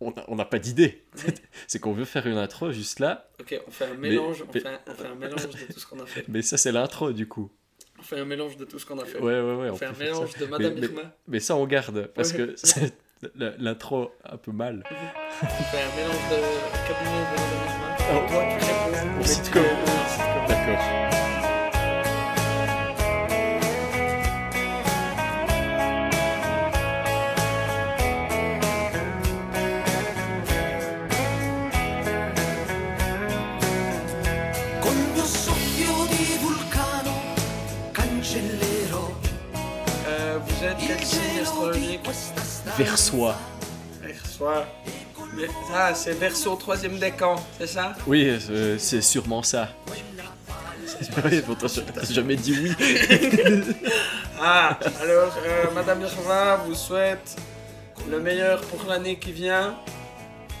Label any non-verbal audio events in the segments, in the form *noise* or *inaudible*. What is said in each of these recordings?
on a- on n'a pas d'idée. *laughs* c'est qu'on veut faire une intro juste là, Ok, on fait un mélange, on mais- fait un, on fait un mélange de tout ce qu'on a fait. mais ça c'est l'intro du coup. On fait un mélange de tout ce qu'on a fait. Ouais, ouais, ouais. on on fait un mélange de Madame mais- Irma. Mais ça on garde, parce Ouais. *laughs* que l'intro un peu mal. *laughs* On fait un mélange de cabinet de Madame Irma. Oh. Toi, tu réponds. Sitcom. D'accord. Mais ça, c'est Verseau, troisième décan, c'est ça? Oui, euh, c'est sûrement ça. Oui, *laughs* pourtant, je- jamais dit oui. *laughs* Ah, alors, euh, Madame Irma vous souhaite le meilleur pour l'année qui vient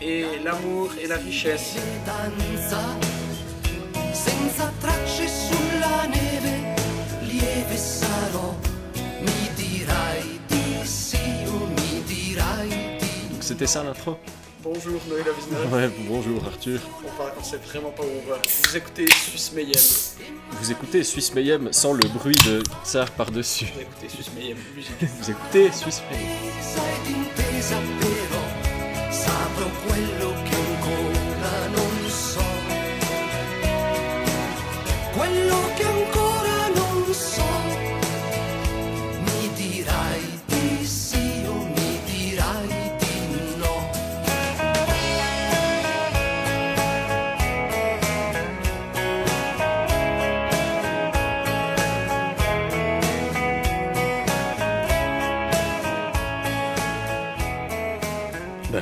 et l'amour et la richesse. danza senza tracce sulla neve lieve sarò C'était ça l'intro Bonjour Noël Avicenna. Ouais, bonjour Arthur. On, va, on sait vraiment pas où on va. Vous écoutez Suisse Mayhem. Vous écoutez Suisse Mayhem sans le bruit de Tsar par-dessus. Vous écoutez Suisse Mayhem, musique. Vous écoutez Suisse Mayhem.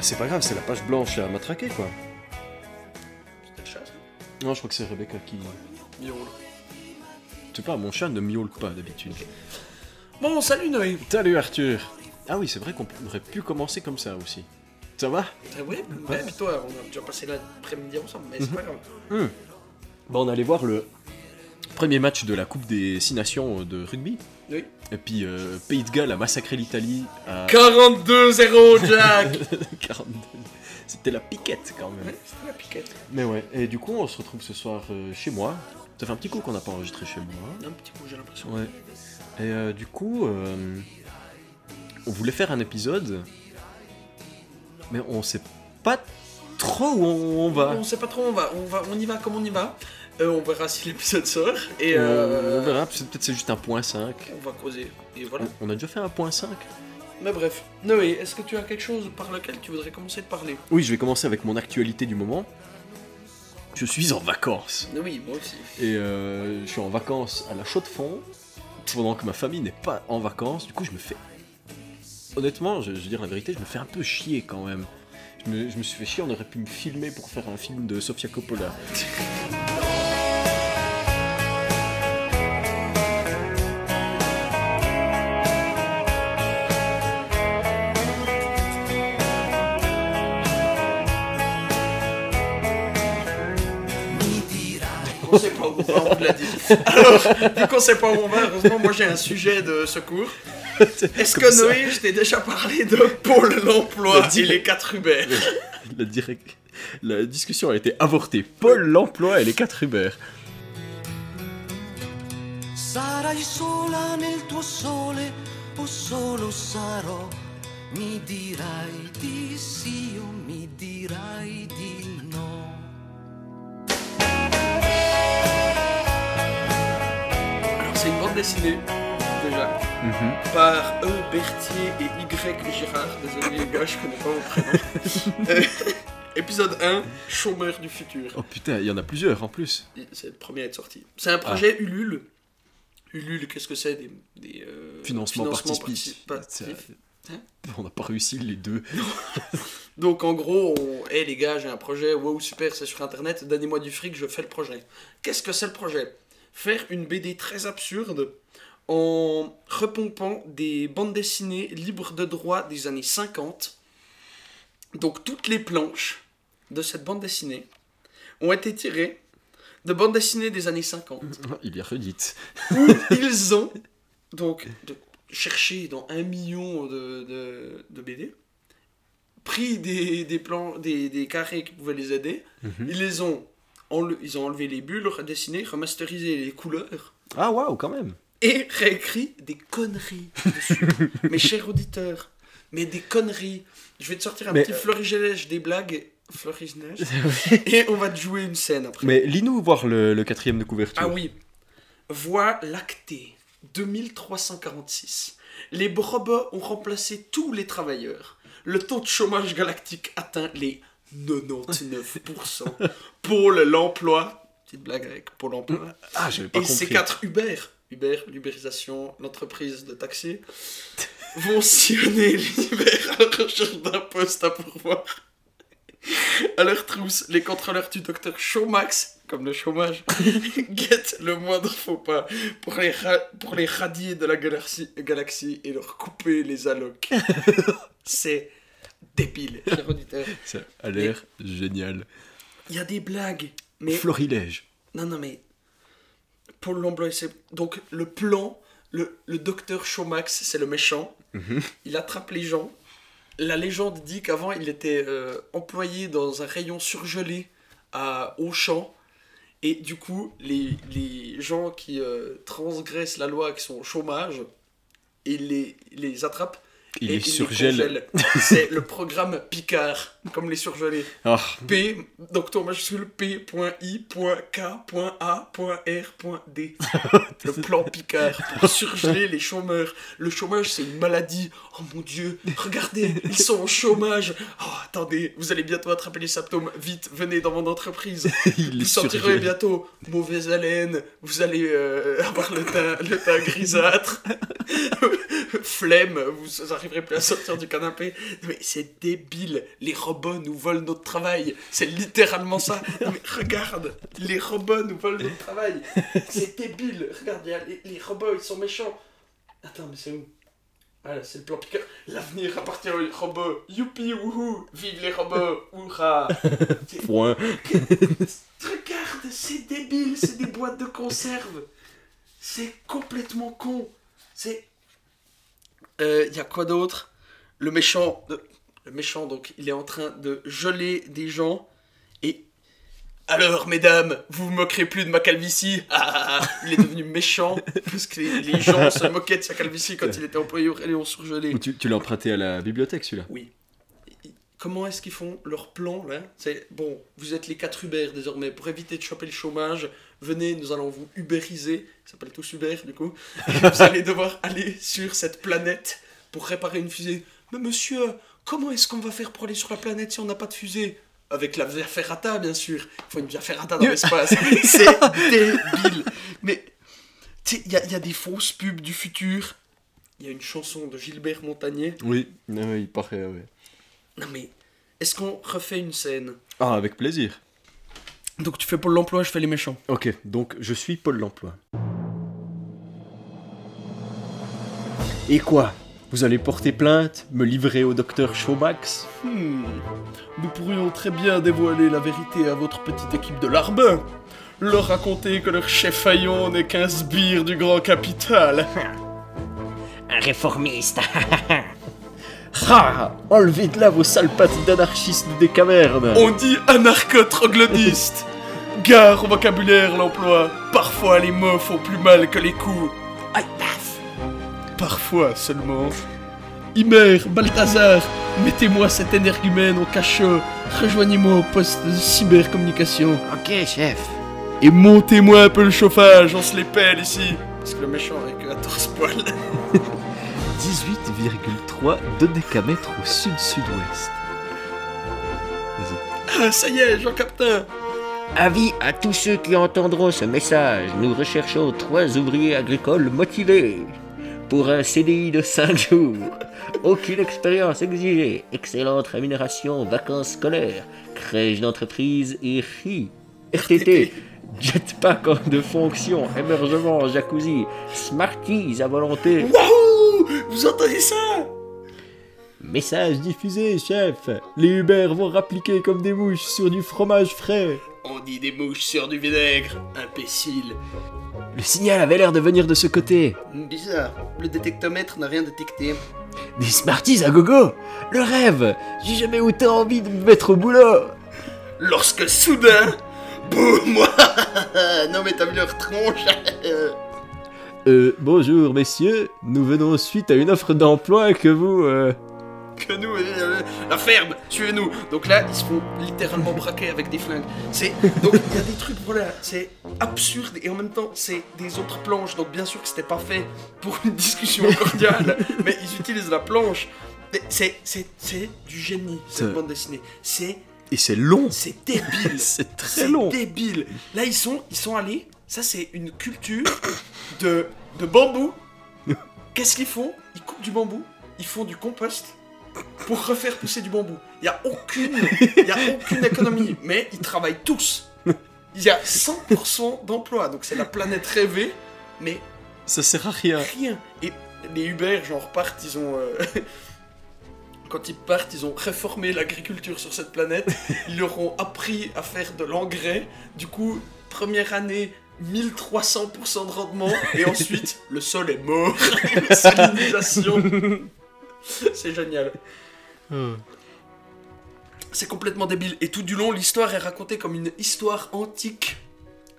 C'est pas grave, c'est la page blanche à matraquer quoi. C'était le chat, ça Non, je crois que c'est Rebecca qui... Miaule. Tu sais pas, mon chat ne miaule pas d'habitude. Bon, salut Noé. Salut Arthur Ah oui, c'est vrai qu'on aurait pu commencer comme ça aussi. Ça va? Ah oui, puis toi, on a déjà passé l'après-midi ensemble, mais c'est pas grave. Bah on allait voir le premier match de la Coupe des Six Nations de rugby. Oui. Et puis euh, Pays de Galles a massacré l'Italie à 42-0, Jack *laughs* 42. C'était la piquette quand même. Ouais, c'était la piquette. Mais ouais, et du coup on se retrouve ce soir euh, chez moi. Ça fait un petit coup qu'on n'a pas enregistré chez moi. Un petit coup, j'ai l'impression. Ouais. Et euh, du coup, euh, on voulait faire un épisode, mais on sait pas trop où on, va. On sait pas trop, on va, on va, on y va comme on y va. Euh, on verra si l'épisode *laughs* sort et On- euh, on verra, peut-être c'est juste un point 5. on va causer. Et voilà. On a déjà fait un point 5 Mais bref, Noé, est-ce que tu as quelque chose par lequel tu voudrais commencer de parler? Oui, je vais commencer avec mon actualité du moment. Je suis en vacances. Oui, moi aussi. Et euh, je suis en vacances à la Chaux-de-Fonds, pendant que ma famille n'est pas en vacances. Du coup, je me fais. Honnêtement, je, je veux dire la vérité, je me fais un peu chier quand même. Je me, je me suis fait chier, on aurait pu me filmer pour faire un film de Sofia Coppola. *laughs* Où on vous l'a dit. *laughs* Alors, vu qu'on sait pas où on va, heureusement, moi j'ai un sujet de secours. Est-ce que ça. Noé, je t'ai déjà parlé de Pôle l'emploi Le et les 4 Uber La, direct- la discussion a été avortée. Paul l'emploi et les 4 Uber. Sarai sola nel tuo sole o solo sarò? Mi dirai di sì o mi dirai di no? Dessinée, déjà, par E. Berthier et Y. Girard. Désolé les gars, je connais pas vos prénoms. *laughs* Euh, épisode 1, Chômeur du futur. Oh putain, il y en a plusieurs en plus. C'est le premier à être sorti. C'est un projet Ulule. Ulule, qu'est-ce que c'est Des, des euh, Financement financements participatif. Hein *laughs* On n'a pas réussi les deux. Donc en gros, on... hey, les gars, j'ai un projet, wow super, c'est sur internet, donnez-moi du fric, je fais le projet. Qu'est-ce que c'est le projet? Faire une BD très absurde en repompant des bandes dessinées libres de droit des années 50. Donc toutes les planches de cette bande dessinée ont été tirées de bandes dessinées des années 50 *laughs* Il a redite. où ils ont donc de- cherché dans un million de, de, de BD pris des, des plans, des, des carrés qui pouvaient les aider. Mhm. Ils les ont, ils ont enlevé les bulles, redessiné, remasterisé les couleurs Ah, waouh, quand même. et réécrit des conneries dessus. *laughs* Mes chers auditeurs, mais des conneries. Je vais te sortir un Mais, petit euh, fleury-neige, des blagues, fleury-neige, *laughs* et on va te jouer une scène après. Mais lis-nous voir le, le quatrième de couverture. Ah oui. Voie lactée, 2346. Les robots ont remplacé tous les travailleurs. Le taux de chômage galactique atteint les 99%. Pôle *laughs* l'emploi. Petite blague avec Pôle emploi. Ah, j'avais pas Et ces compris. quatre Uber, Uber, l'ubérisation, l'entreprise de taxi, *laughs* vont sillonner l'univers à la recherche d'un poste à pourvoir. À leur trousse, les contrôleurs du docteur Showmax, comme le chômage, *laughs* guettent le moindre faux pas pour les, pour les radier de la galaxie, galaxie et leur couper les allocs. C'est débile, *laughs* cher auditeur. Ça a l'air génial. Il y a des blagues, mais Florilège. Non, non, mais. Paul Lamblois, c'est. Donc, le plan, le, le docteur Showmax, c'est le méchant. Mhm. Il attrape les gens. La légende dit qu'avant, il était euh, employé dans un rayon surgelé à Auchan. Et du coup, les, les gens qui euh, transgressent la loi, qui sont au chômage, il les, il les attrape. Il est surgèle. *laughs* C'est le programme Picard, comme les surgelés. Ah, P, donc ton majuscule P.I.K.A.A.R.D. *laughs* Le plan Picard pour surgeler les chômeurs. Le chômage, c'est une maladie. Oh mon dieu, regardez, ils sont au chômage. Oh, attendez, vous allez bientôt attraper les symptômes. Vite, venez dans mon entreprise. *laughs* il Vous sentirez bientôt mauvaise haleine, vous allez euh, avoir le teint, le teint grisâtre, flemme, vous arriverez plus à sortir du canapé. Mais c'est débile, les robots nous volent notre travail, c'est littéralement ça. Non, *laughs* mais regarde, les robots nous volent notre travail, c'est débile. Regarde, les, les robots, ils sont méchants. Attends, mais c'est où? Ah là, c'est le plan Picard. L'avenir appartient aux robots. Youpi, wouhou, vive les robots, hurrah. *laughs* Point. *laughs* Regarde, c'est débile, c'est des boîtes de conserve. C'est complètement con. C'est. Il y a quoi d'autre? Le méchant. de- Le méchant, donc, il est en train de geler des gens. Et. Alors, mesdames, vous vous moquerez plus de ma calvitie Ah, ah, ah. Il est devenu méchant parce que les, les gens se moquaient de sa calvitie quand il était employé au rayon surgelé. Tu, tu l'as emprunté à la bibliothèque, celui-là? Oui. Comment est-ce qu'ils font leur plan là? C'est bon, vous êtes les quatre Uber désormais. Pour éviter de choper le chômage, venez, nous allons vous ubériser. Ça s'appelle tous Uber du coup. Et *laughs* vous allez devoir aller sur cette planète pour réparer une fusée. Mais monsieur, comment est-ce qu'on va faire pour aller sur la planète si on n'a pas de fusée? Avec la Via Ferrata, bien sûr. Il faut une Via Ferrata dans l'espace. *laughs* C'est débile. Mais tu sais, il y, a- il y a des fausses pubs du futur. Il y a une chanson de Gilbert Montagnier. Oui, oui, il paraît, oui. Non mais, est-ce qu'on refait une scène? Ah, avec plaisir. Donc tu fais Pôle l'emploi, je fais les méchants. Ok, donc je suis Pôle l'emploi. Et quoi? Vous allez porter plainte Me livrer au docteur Showmax? Hmm, nous pourrions très bien dévoiler la vérité à votre petite équipe de larbin. Leur raconter que leur chef Fayon n'est qu'un sbire du grand capital. *laughs* Un réformiste. *laughs* Ah Enlevez de là vos sales pattes d'anarchistes des cavernes On dit anarcho-troglodyste. Gare au vocabulaire l'emploi. Parfois les mots font plus mal que les coups. Aïe paf Parfois seulement. Imer, Balthazar, mettez-moi cet énergumène au cachot. Rejoignez-moi au poste de cybercommunication. ok, chef. Et montez-moi un peu le chauffage, on se les pèle ici. Parce que le méchant avec 14 poils. 18,3 de décamètre au sud-sud-ouest. Vas-y. Ah, ça y est, Jean Captain. Avis à tous ceux qui entendront ce message. Nous recherchons trois ouvriers agricoles motivés. Pour un CDI de 5 jours. Aucune expérience exigée. Excellente rémunération, vacances scolaires, crèche d'entreprise et RI. RTT. *laughs* Jetpack en de fonction, hébergement, jacuzzi, Smarties à volonté. Wouhou Vous entendez ça? Message diffusé, chef Les Uber vont rappliquer comme des mouches sur du fromage frais On dit des mouches sur du vinaigre, imbécile. Le signal avait l'air de venir de ce côté. Bizarre, le détectomètre n'a rien détecté. Des Smarties à gogo. Le rêve. J'ai jamais autant envie de me mettre au boulot. Lorsque soudain, boum Non mais t'as vu leur tronche. Euh, bonjour messieurs, nous venons suite à une offre d'emploi que vous... euh, que nous, euh, la ferme, tuez-nous. Donc là, ils se font littéralement braquer avec des flingues. C'est donc il y a des trucs, voilà, c'est absurde et en même temps c'est des autres planches. Donc bien sûr que c'était pas fait pour une discussion cordiale, *laughs* mais ils utilisent la planche. C'est c'est c'est du génie cette C'est- bande dessinée. C'est Et c'est long c'est débile. *laughs* C'est très C'est long débile. Là, ils sont, ils sont allés. Ça, c'est une culture de, de bambou. *laughs* Qu'est-ce qu'ils font? Ils coupent du bambou, ils font du compost pour refaire pousser du bambou. Il n'y a aucune, y a aucune économie, mais ils travaillent tous. Il y a 100% d'emploi, donc c'est la planète rêvée, mais Ça sert à rien rien. Et les Uber, genre, partent, ils ont. euh, *laughs* Quand ils partent, ils ont réformé l'agriculture sur cette planète. Ils leur ont appris à faire de l'engrais. Du coup, première année, 1300% de rendement. Et ensuite, le sol est mort. *laughs* Salinisation. *laughs* C'est génial. C'est complètement débile. Et tout du long, l'histoire est racontée comme une histoire antique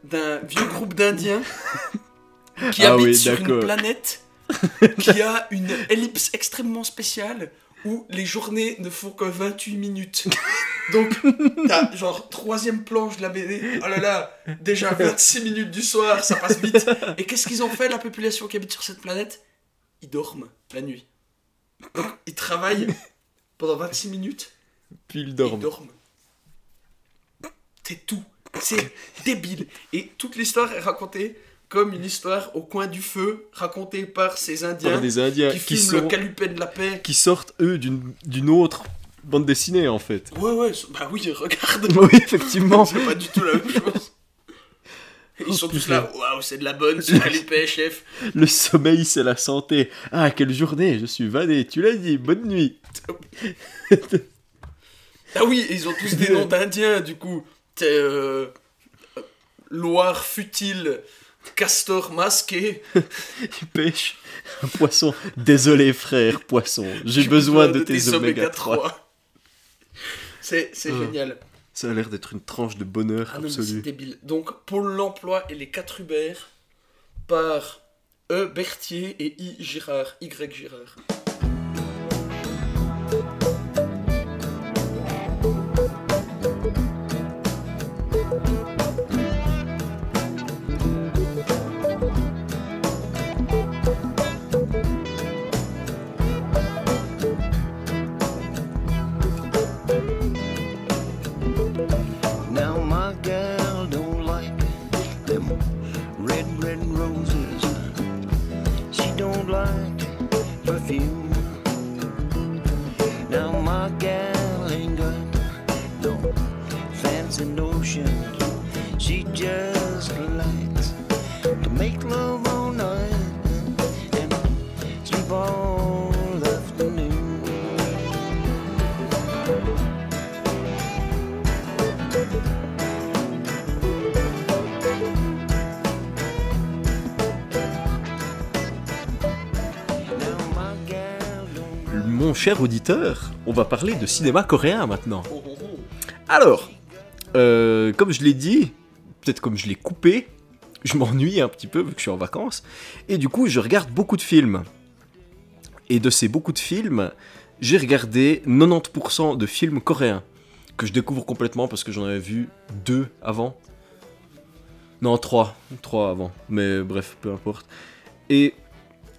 d'un vieux groupe d'Indiens *laughs* qui Ah habite oui, sur une planète *laughs* qui a une ellipse extrêmement spéciale où les journées ne font que 28 minutes. Donc, t'as genre troisième planche de la BD. Oh là là, déjà 26 minutes du soir, ça passe vite. Et qu'est-ce qu'ils ont fait, la population qui habite sur cette planète? Ils dorment la nuit. Donc, ils travaillent pendant 26 minutes Puis il ils dort. dorment. C'est tout. C'est débile. Et toute l'histoire est racontée comme une histoire au coin du feu, racontée par ces Indiens Par des Indiens qui qui, filment sont- le calumet de la paix. qui sortent, eux, d'une autre bande dessinée, en fait. Ouais, ouais, bah oui, regarde. *laughs* Oui, effectivement. *laughs* C'est pas du tout la même chose. Ils Oh, sont tous là, waouh, c'est de la bonne, ce calumet, chef. Le sommeil, c'est la santé. Ah, quelle journée, je suis vanné. Tu l'as dit, bonne nuit. *laughs* Ah oui, ils ont tous des noms d'indiens, du coup. C'est euh, Loire futile, Castor masqué. *laughs* Il pêche un poisson. Désolé, frère, poisson. J'ai besoin de tes oméga 3. C'est c'est Ah. génial. Ça a l'air d'être une tranche de bonheur Ah c'est débile. Donc, Pôle l'emploi et les 4 Uber par E. Berthier et I. Girard. Y. Girard. Auditeur, on va parler de cinéma coréen maintenant. Alors, euh, comme je l'ai dit, peut-être comme je l'ai coupé, je m'ennuie un petit peu vu que je suis en vacances, et du coup je regarde beaucoup de films. Et de ces beaucoup de films, j'ai regardé 90% de films coréens, que je découvre complètement parce que j'en avais vu deux avant. Non, trois. Trois avant. Mais bref, peu importe. Et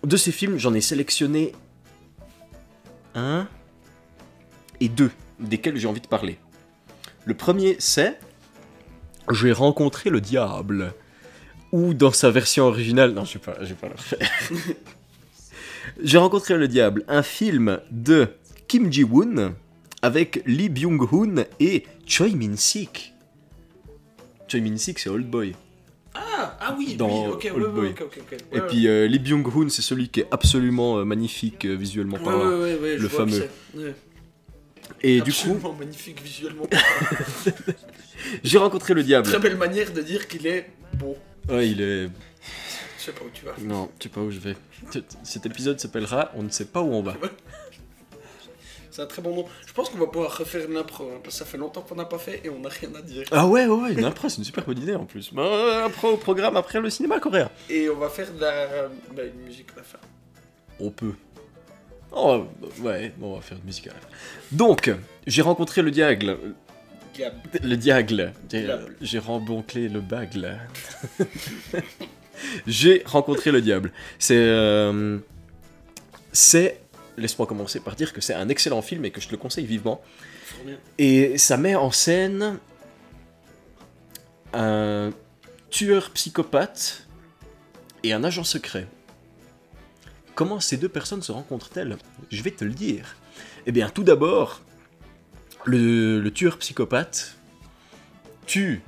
de ces films, j'en ai sélectionné un et deux, desquels j'ai envie de parler. Le premier, c'est J'ai rencontré le diable. Ou dans sa version originale. Non, je vais pas, pas *laughs* j'ai rencontré le diable, un film de Kim Ji-woon avec Lee Byung-hun et Choi Min-sik. Choi Min-sik, c'est Old Boy. Ah, oui, Dans oui, ok, ouais, Old Boy. Et puis euh, Lee Byung-hun, c'est celui qui est absolument euh, magnifique euh, visuellement ouais, parlant. ouais, le fameux. Et du coup, Absolument magnifique visuellement. *laughs* j'ai rencontré le diable. Très belle manière de dire qu'il est beau. Ouais, il est. Je sais pas où tu vas. Non, tu sais pas où je vais. Cet épisode s'appellera On ne sait pas où on va. C'est un très bon nom. Je pense qu'on va pouvoir refaire une impro, hein, parce que ça fait longtemps qu'on n'a pas fait et on n'a rien à dire. Ah ouais, ouais, ouais, une impro, c'est une super bonne idée en plus. Bah, euh, impro au programme après le cinéma coréen. Et on va faire de la bah, une musique à la fin. On peut. Oh, ouais, bon, on va faire une musique à la fin. Donc, j'ai rencontré le diable. Gab. Le diable. J'ai-. J'ai rembonclé le bagle. *laughs* j'ai rencontré le diable. C'est. euh, c'est. Laisse-moi commencer par dire que c'est un excellent film et que je te le conseille vivement. Et ça met en scène un tueur psychopathe et un agent secret. Comment ces deux personnes se rencontrent-elles? Je vais te le dire. Eh bien, tout d'abord, le, le tueur psychopathe tue,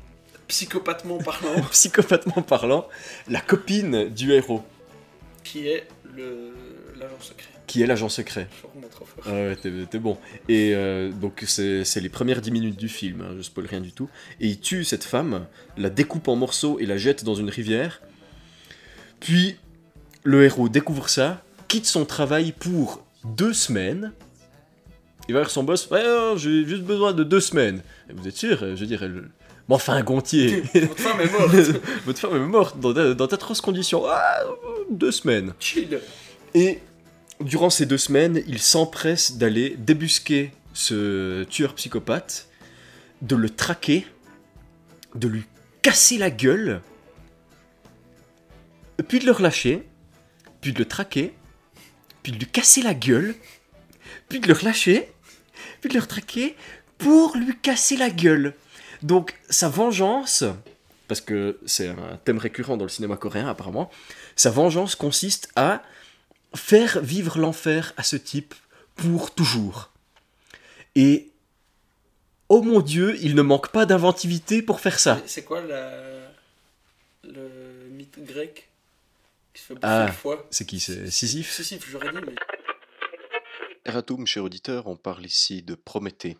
Psychopathement parlant, *laughs* psychopathiquement parlant, la copine du héros, qui est le l'agent secret. Qui est l'agent secret. Ah ouais, t'es bon. Et euh, donc, c'est les premières 10 minutes du film, hein, je spoil rien du tout. Et il tue cette femme, la découpe en morceaux et la jette dans une rivière. Puis, le héros découvre ça, quitte son travail pour deux semaines. Il va vers son boss, ouais, j'ai juste besoin de deux semaines. Et vous êtes sûr euh, Je veux dire, elle... Mais enfin, Gontier, *laughs* Votre femme est morte. *laughs* votre femme est morte dans, dans d'atroces conditions. Ah, deux semaines. Chill. Et durant ces deux semaines, il s'empresse d'aller débusquer ce tueur psychopathe, de le traquer, de lui casser la gueule, puis de le relâcher, puis de le traquer, puis de lui casser la gueule, puis de le relâcher, puis de le retraquer pour lui casser la gueule. Donc sa vengeance, parce que c'est un thème récurrent dans le cinéma coréen apparemment, sa vengeance consiste à faire vivre l'enfer à ce type pour toujours. Et oh mon dieu, il ne manque pas d'inventivité pour faire ça. C'est quoi la... le mythe grec qui se fait Ah. le foie C'est qui C'est Sisyphe Si, si, j'aurais dit, mais. Erratum, cher auditeur, on parle ici de Prométhée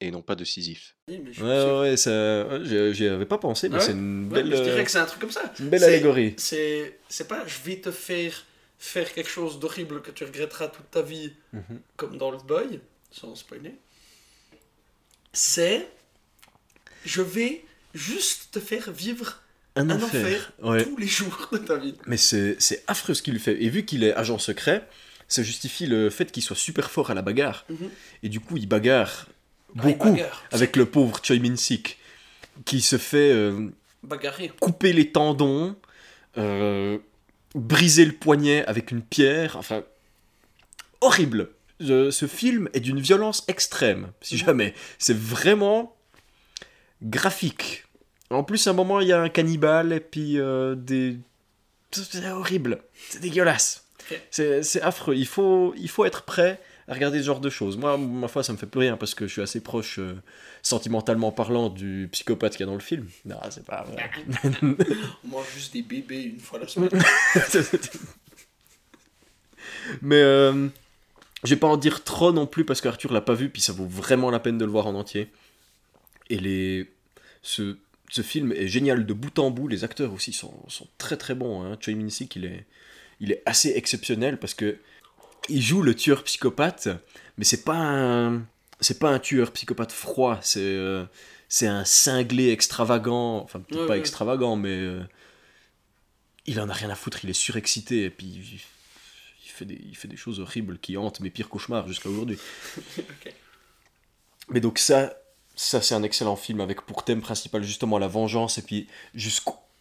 et non pas de Sisyphe. dit, mais je suis Ouais, ouais, ouais, ça, ouais, j'y avais pas pensé, mais Ouais. c'est une Ouais, belle, mais je dirais euh, que c'est un truc comme ça. une belle allégorie. C'est c'est pas je vais te faire faire quelque chose d'horrible que tu regretteras toute ta vie, Mhm. comme dans le boy, sans spoiler. C'est je vais juste te faire vivre Un, un enfer. enfer Ouais. tous les jours de ta vie. Mais c'est affreux ce qu'il fait. Et vu qu'il est agent secret, ça justifie le fait qu'il soit super fort à la bagarre. Mhm. Et du coup, il bagarre Ah, il beaucoup bagarre. avec le pauvre Choi Min-sik, qui se fait euh, Bagarrer. couper les tendons, euh, briser le poignet avec une pierre, enfin, horrible. Je- ce film est d'une violence extrême, si jamais. C'est vraiment graphique. En plus, à un moment, il y a un cannibale et puis euh, des... C'est horrible, c'est dégueulasse. C'est affreux, il faut, il faut être prêt à regarder ce genre de choses. Moi, ma foi, ça me fait plus rien parce que je suis assez proche, euh, sentimentalement parlant, du psychopathe qu'il y a dans le film. Non, c'est pas vrai. *laughs* On mange juste des bébés une fois la semaine. *laughs* Mais euh, je vais pas en dire trop non plus parce qu'Arthur l'a pas vu, puis ça vaut vraiment la peine de le voir en entier. Et les... ce, ce film est génial de bout en bout, les acteurs aussi sont, sont très très bons. Hein. Choi Min-sik, il est, il est assez exceptionnel parce que il joue le tueur psychopathe, mais c'est pas un, c'est pas un tueur psychopathe froid, c'est euh, c'est un cinglé extravagant, enfin peut-être Ouais, pas ouais. extravagant, mais euh, il en a rien à foutre, il est surexcité et puis il, il fait des, il fait des choses horribles qui hantent mes pires cauchemars jusqu'à aujourd'hui. *laughs* Mais donc ça, ça c'est un excellent film avec pour thème principal justement la vengeance et puis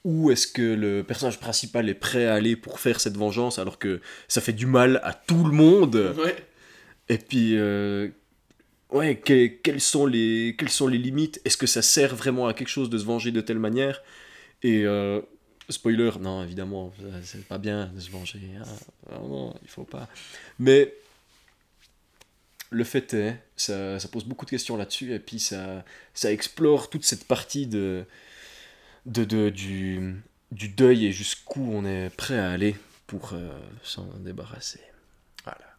jusqu'où est-ce que le personnage principal est prêt à aller pour faire cette vengeance alors que ça fait du mal à tout le monde? Ouais. Et puis, euh, ouais, que- quelles, sont les, quelles sont les limites? Est-ce que ça sert vraiment à quelque chose de se venger de telle manière? Et, euh, spoiler, non, évidemment, c'est pas bien de se venger. hein. Vraiment, il faut pas. Mais le fait est, ça, ça pose beaucoup de questions là-dessus, et puis ça, ça explore toute cette partie de, de, de- du, du deuil et jusqu'où on est prêt à aller pour euh, s'en débarrasser. Voilà.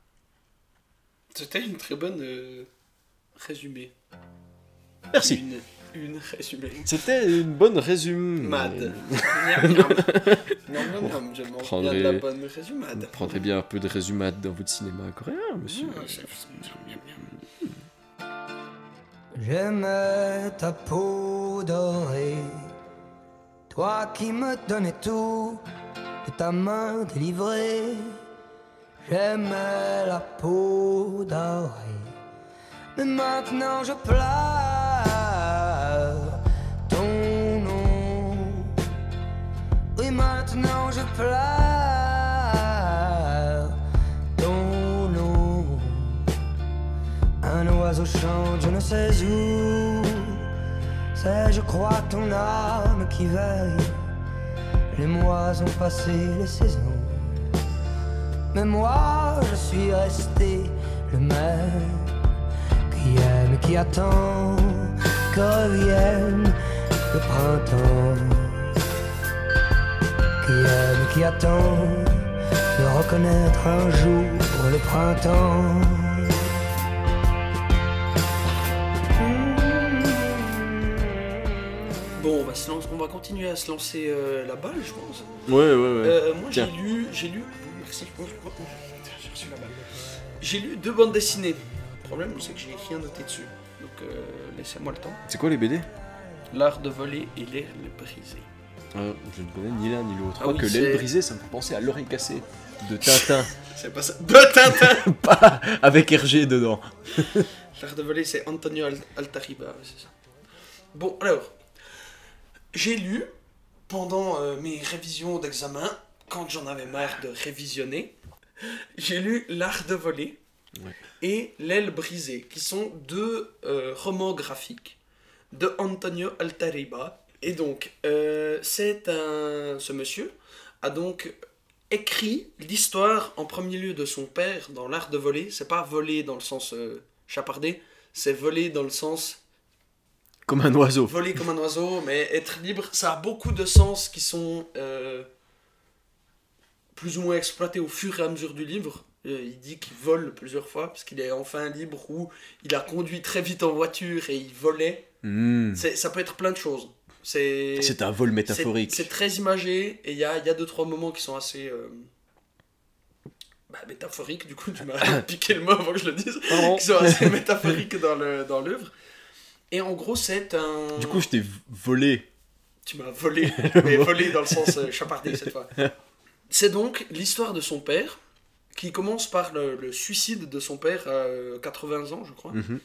C'était une très bonne euh, résumé. Merci. Une une résumé. C'était une bonne résumé. Mad. Miam, miam. Miam, miam, miam. Je mange bien de la Prendrez- bonne résumade. Prendrez bien un peu de résumade dans votre cinéma coréen, monsieur. Ah. J'aimais ta peau dorée, toi qui me donnais tout de ta main délivrée. J'aimais la peau dorée, mais maintenant je pleure ton nom. Oui, maintenant je pleure ton nom. Un oiseau chante, je ne sais où. C'est, je crois, ton âme qui veille. Les mois ont passé, les saisons. Mais moi, je suis resté le même qui aime, qui attend que revienne le printemps. Qui aime, qui attend de reconnaître un jour le printemps. Bon, on va, se lancer- on va continuer à se lancer euh, la balle, je pense. Ouais, ouais, ouais. Euh, moi, j'ai lu, j'ai lu. Merci. J'ai reçu la balle. J'ai lu deux bandes dessinées. Le problème, c'est que j'ai rien noté dessus. Donc, euh, laissez-moi le temps. C'est quoi les BD L'art de voler et l'air brisé. Euh, Je ne connais ni l'un ni l'autre. Ah oui, que l'aile brisée, ça me fait penser à l'oreille cassée de Tintin. *laughs* C'est pas ça. De Tintin *laughs* Pas avec Hergé dedans. L'art de voler, c'est Antonio Al- Altariba, c'est ça. Bon, alors, j'ai lu pendant euh, mes révisions d'examen, quand j'en avais marre de révisionner, j'ai lu L'art de voler Ouais. et L'aile brisée, qui sont deux euh, romans graphiques de Antonio Altariba. Et donc, euh, c'est un. Ce monsieur a donc écrit l'histoire en premier lieu de son père dans l'art de voler. C'est pas voler dans le sens chapardé, c'est voler dans le sens Comme un oiseau. voler comme un oiseau, mais être libre. Ça a beaucoup de sens qui sont euh, plus ou moins exploités au fur et à mesure du livre. Euh, il dit qu'il vole plusieurs fois parce qu'il est enfin libre ou il a conduit très vite en voiture et il volait. Hmm. Ça peut être plein de choses. C'est un vol métaphorique. c'est très imagé et il y a, y a deux trois moments qui sont assez euh, bah, métaphoriques. Du coup, tu m'as *laughs* piqué le mot avant que je le dise. Qui sont assez *laughs* métaphoriques dans le dans l'œuvre. Et en gros, c'est un. Du coup, je t'ai volé. tu m'as volé, *laughs* mais volé dans le sens euh, chapardé cette fois. *laughs* C'est donc l'histoire de son père qui commence par le, le suicide de son père à euh, 80 ans, je crois Mhm.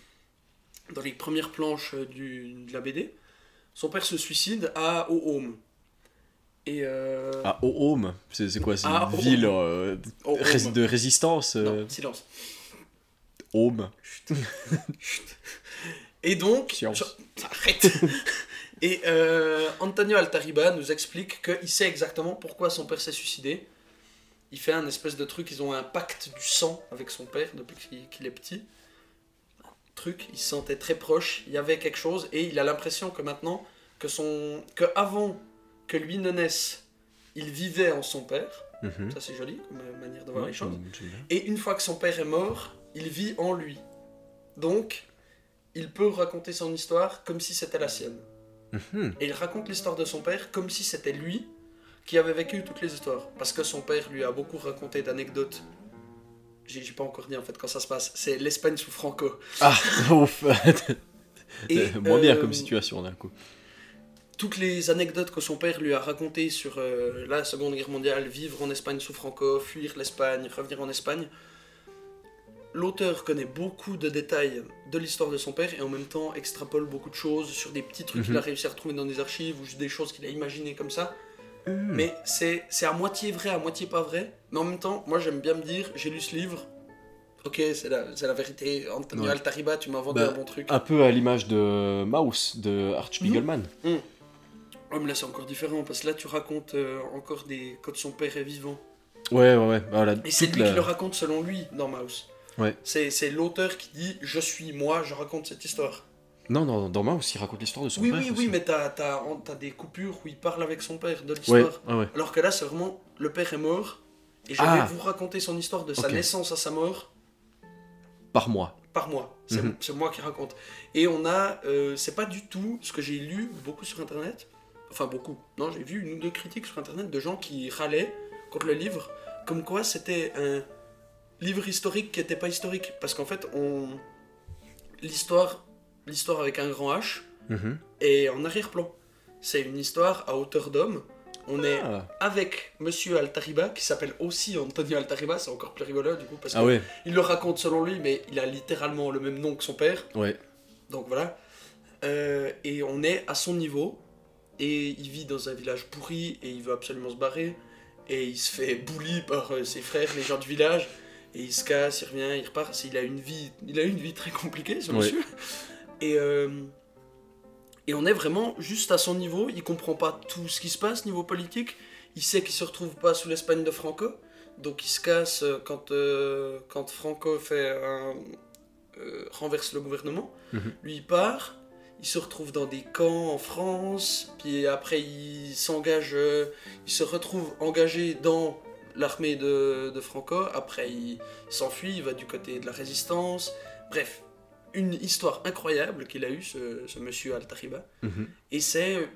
dans les premières planches euh, du, de la BD. Son père se suicide à Ohome. Et euh, À Ohome. C'est quoi? C'est une ville euh, de résistance euh, Non, silence. Ohome. *laughs* Et donc, Science. je- arrête. *laughs* Et euh, Antonio Altariba nous explique qu'il sait exactement pourquoi son père s'est suicidé. Il fait un espèce de truc, ils ont un pacte du sang avec son père depuis qu'il est petit. Un truc, il se sentait très proche, il y avait quelque chose, et il a l'impression que maintenant, que, son, que avant que lui ne naisse, il vivait en son père. Mhm. Ça c'est joli comme manière de voir Ouais, les choses. Et une fois que son père est mort, il vit en lui. Donc, il peut raconter son histoire comme si c'était la sienne. Mhm. Et il raconte l'histoire de son père comme si c'était lui qui avait vécu toutes les histoires. Parce que son père lui a beaucoup raconté d'anecdotes. J'ai pas encore dit en fait quand ça se passe. C'est l'Espagne sous Franco. Ah, *laughs* ouf. Et, *laughs* Moins bien euh, comme situation d'un coup. toutes les anecdotes que son père lui a racontées sur euh, la Seconde Guerre mondiale, vivre en Espagne sous Franco, fuir l'Espagne, revenir en Espagne, l'auteur connaît beaucoup de détails de l'histoire de son père et en même temps extrapole beaucoup de choses sur des petits trucs Mhm. qu'il a réussi à retrouver dans des archives ou juste des choses qu'il a imaginées comme ça. Hmm. Mais c'est à moitié vrai, à moitié pas vrai. Mais en même temps, moi j'aime bien me dire, j'ai lu ce livre. Ok, c'est la, vérité. Antonio Ouais. Altariba, tu m'as vendu Bah, un bon truc. Un peu à l'image de Mouse de Art Spiegelman. Oh, mais là c'est encore différent parce que là tu racontes euh, encore des quand son père est vivant. Ouais, ouais, ouais. Voilà, Et c'est lui la- qui le raconte selon lui dans Mouse. Ouais. C'est l'auteur qui dit je suis moi, je raconte cette histoire. Non, non, dans Mouse, il raconte l'histoire de son oui, père. oui, aussi. oui, mais t'as as, des coupures où il parle avec son père de l'histoire. ouais, ouais. Alors que là c'est vraiment le père est mort et je Ah. vais vous raconter son histoire de sa naissance à sa mort Par mois. par mois. C'est Mhm. moi qui raconte. Et on a, euh, c'est pas du tout ce que j'ai lu beaucoup sur internet. Enfin beaucoup. Non, j'ai vu une ou deux critiques sur internet de gens qui râlaient contre le livre, comme quoi c'était un livre historique qui n'était pas historique, parce qu'en fait on l'histoire, l'histoire avec un grand H Mhm. est en arrière-plan. C'est une histoire à hauteur d'homme. On est Ah. avec Monsieur Altariba, qui s'appelle aussi Antonio Altariba, c'est encore plus rigolo du coup, parce Ah que ouais, il le raconte selon lui, mais il a littéralement le même nom que son père. ouais. Donc voilà. Euh, et on est à son niveau. Et il vit dans un village pourri et il veut absolument se barrer. Et il se fait bully par euh, ses frères, les gens du village. Et il se casse, il revient, il repart. Il a une vie, il a une vie très compliquée, ce monsieur. Et, euh, et on est vraiment juste à son niveau. Il comprend pas tout ce qui se passe niveau politique. Il sait qu'il se retrouve pas sous l'Espagne de Franco. Donc il se casse euh, quand, euh, quand Franco fait un, euh, renverse le gouvernement. Mhm. Lui, il part, il se retrouve dans des camps en France, puis après, il s'engage, il se retrouve engagé dans l'armée de, de Franco. Après, il s'enfuit, il va du côté de la résistance. Bref, une histoire incroyable qu'il a eue, ce, ce monsieur Altariba. Mhm. Et c'est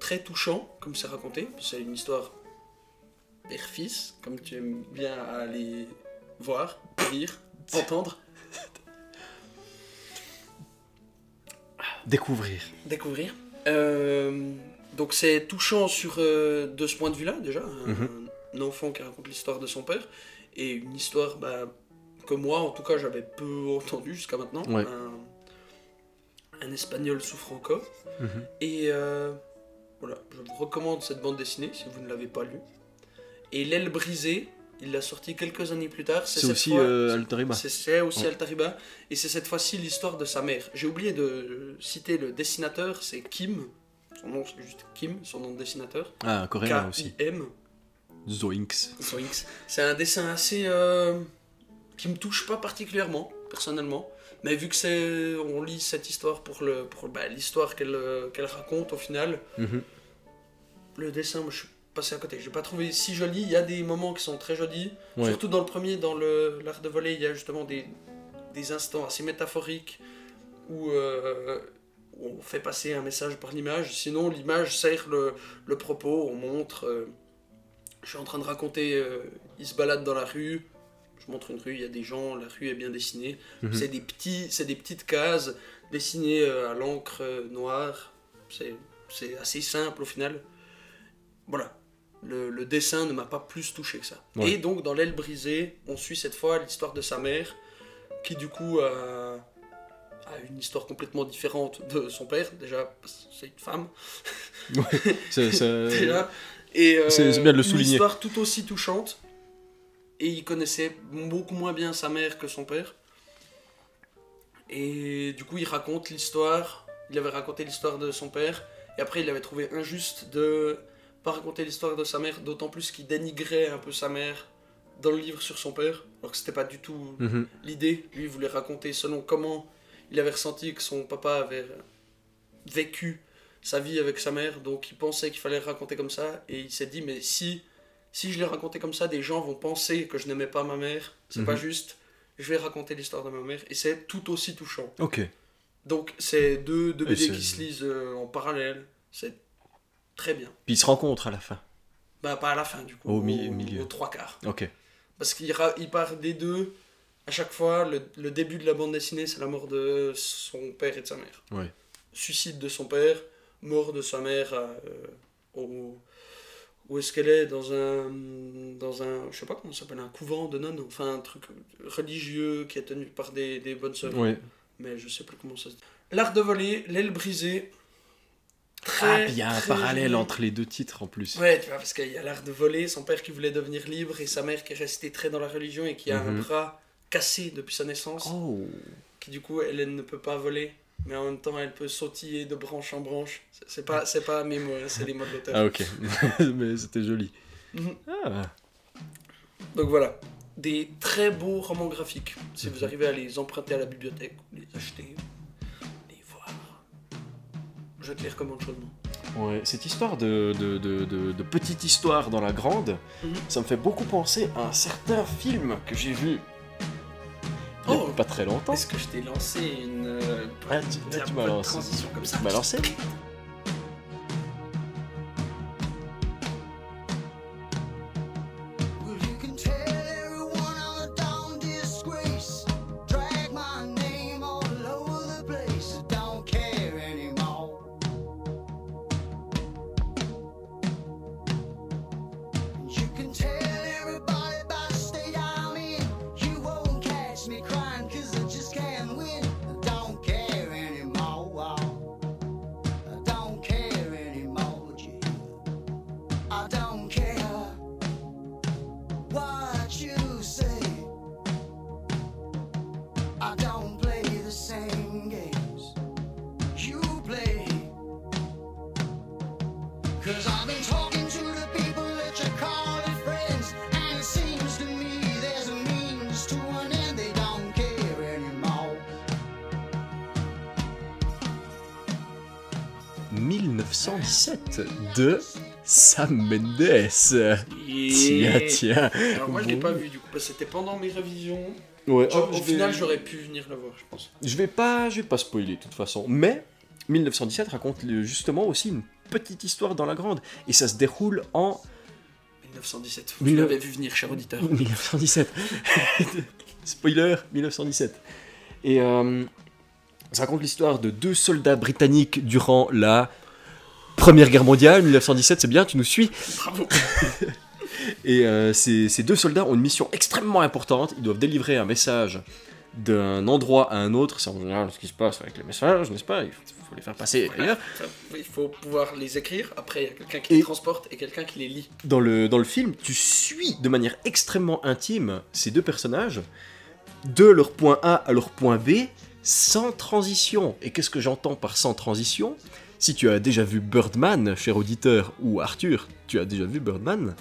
très touchant, comme c'est raconté. C'est une histoire père-fils, comme tu aimes bien aller voir, lire, *laughs* entendre. Découvrir. découvrir. Euh, donc c'est touchant sur euh, de ce point de vue-là déjà, Mhm. Un enfant qui raconte l'histoire de son père et une histoire bah, que moi en tout cas j'avais peu entendu jusqu'à maintenant, Ouais. un, un espagnol sous Franco. Mhm. Et euh, voilà, je vous recommande cette bande dessinée si vous ne l'avez pas lue. Et l'aile brisée, il l'a sorti quelques années plus tard. C'est aussi fois- euh, Altariba. c'est- aussi. Altariba. Et c'est cette fois-ci l'histoire de sa mère. J'ai oublié de citer le dessinateur, c'est Kim. Son nom, c'est juste Kim, son nom de dessinateur. Ah, un coréen aussi. K-I-M. Zoinks. Zoinks. C'est un dessin assez. euh, qui me touche pas particulièrement, personnellement. Mais vu que c'est. On lit cette histoire pour le pour bah, l'histoire qu'elle euh, qu'elle raconte au final, Mhm. le dessin, moi je suis passé à côté. J'ai pas trouvé si joli. Il y a des moments qui sont très jolis. Ouais. Surtout dans le premier, dans le- l'art de voler, il y a justement des, des instants assez métaphoriques où, euh, où on fait passer un message par l'image. Sinon, l'image sert le, le propos. On montre. euh, je suis en train de raconter. euh, il se balade dans la rue. Je montre une rue, il y a des gens, la rue est bien dessinée. Mhm. C'est des, petits, c'est des petites cases dessinées euh, à l'encre euh, noire. C'est, assez simple au final. Voilà. Le, le dessin ne m'a pas plus touché que ça. Ouais. Et donc, dans l'aile brisée, on suit cette fois l'histoire de sa mère, qui du coup a, a une histoire complètement différente de son père. Déjà, c'est une femme. C'est- c'est-. *laughs* Et euh, C'est- bien de le Une souligner. histoire tout aussi touchante. Et il connaissait beaucoup moins bien sa mère que son père. Et du coup, il raconte l'histoire. Il avait raconté l'histoire de son père. Et après, il avait trouvé injuste de pas raconter l'histoire de sa mère, d'autant plus qu'il dénigrait un peu sa mère dans le livre sur son père. Alors que c'était pas du tout Mhm. l'idée. Lui, il voulait raconter selon comment il avait ressenti que son papa avait vécu sa vie avec sa mère. Donc il pensait qu'il fallait raconter comme ça. Et il s'est dit, mais si, si je l'ai raconté comme ça, des gens vont penser que je n'aimais pas ma mère. C'est Mhm. pas juste. Je vais raconter l'histoire de ma mère. Et c'est tout aussi touchant. Ok. Donc c'est deux, deux BD qui se lisent euh, en parallèle. C'est très bien. Puis ils se rencontrent à la fin. Bah pas à la fin du coup. Au mi- milieu. Aux trois quarts. Ok. Parce qu'il il part des deux. À chaque fois, le, le début de la bande dessinée, c'est la mort de son père et de sa mère. Ouais. Suicide de son père, mort de sa mère euh, au- où est-ce qu'elle est dans un dans un je sais pas comment ça s'appelle un couvent de nonnes enfin un truc religieux qui est tenu par des, des bonnes sœurs Ouais. mais je sais plus comment ça se dit l'art de voler l'aile brisée Ah, très puis il y a un parallèle joli. entre les deux titres en plus. Ouais, tu vois, parce qu'il y a l'art de voler, son père qui voulait devenir libre et sa mère qui est restée très dans la religion et qui a un Mhm. bras cassé depuis sa naissance, Oh. qui du coup elle, elle ne peut pas voler, mais en même temps elle peut sautiller de branche en branche. C'est- pas, c'est pas mes mots, hein, c'est les mots de l'auteur. Ah, ok. *laughs* Mais c'était joli. Mhm. Ah. Donc voilà, des très beaux romans graphiques. Si vous arrivez à les emprunter à la bibliothèque, les acheter, les voir, je te les recommande chaudement. Ouais, cette histoire de, de, de, de- de petite histoire dans la grande, Mhm. ça me fait beaucoup penser à un certain film que j'ai vu. Oh, pas très longtemps. Est-ce que je t'ai lancé une. Ah, tu- une là, tu m'as lancé. transition comme ça Tu m'as lancé 1917 de Sam Mendes. Tiens, tiens. Alors moi je l'ai Bon. pas vu du coup parce que c'était pendant mes révisions. Ouais, Genre, oh, au vais- final j'aurais pu venir le voir je pense. Je vais pas, je vais pas spoiler de toute façon. Mais 1917 raconte justement aussi une petite histoire dans la grande. Et ça se déroule en 1917. Mille- Tu l'avais vu venir cher auditeur. *laughs* 1917. *laughs* Spoiler, 1917. Et euh, ça raconte l'histoire de deux soldats britanniques durant la Première Guerre mondiale. 1917, c'est bien, tu nous suis. Bravo. *laughs* Et euh, ces, ces deux soldats ont une mission extrêmement importante. Ils doivent délivrer un message d'un endroit à un autre. C'est en général ce qui se passe avec les messages, n'est-ce pas? Il faut les faire passer ailleurs. Il faut pouvoir les écrire. Après il y a quelqu'un qui Et- les transporte et quelqu'un qui les lit. Dans le, dans le film, tu suis de manière extrêmement intime ces deux personnages de leur point A à leur point B sans transition. Et qu'est-ce que j'entends par sans transition? Si tu as déjà vu Birdman, cher auditeur, ou Arthur, tu as déjà vu Birdman,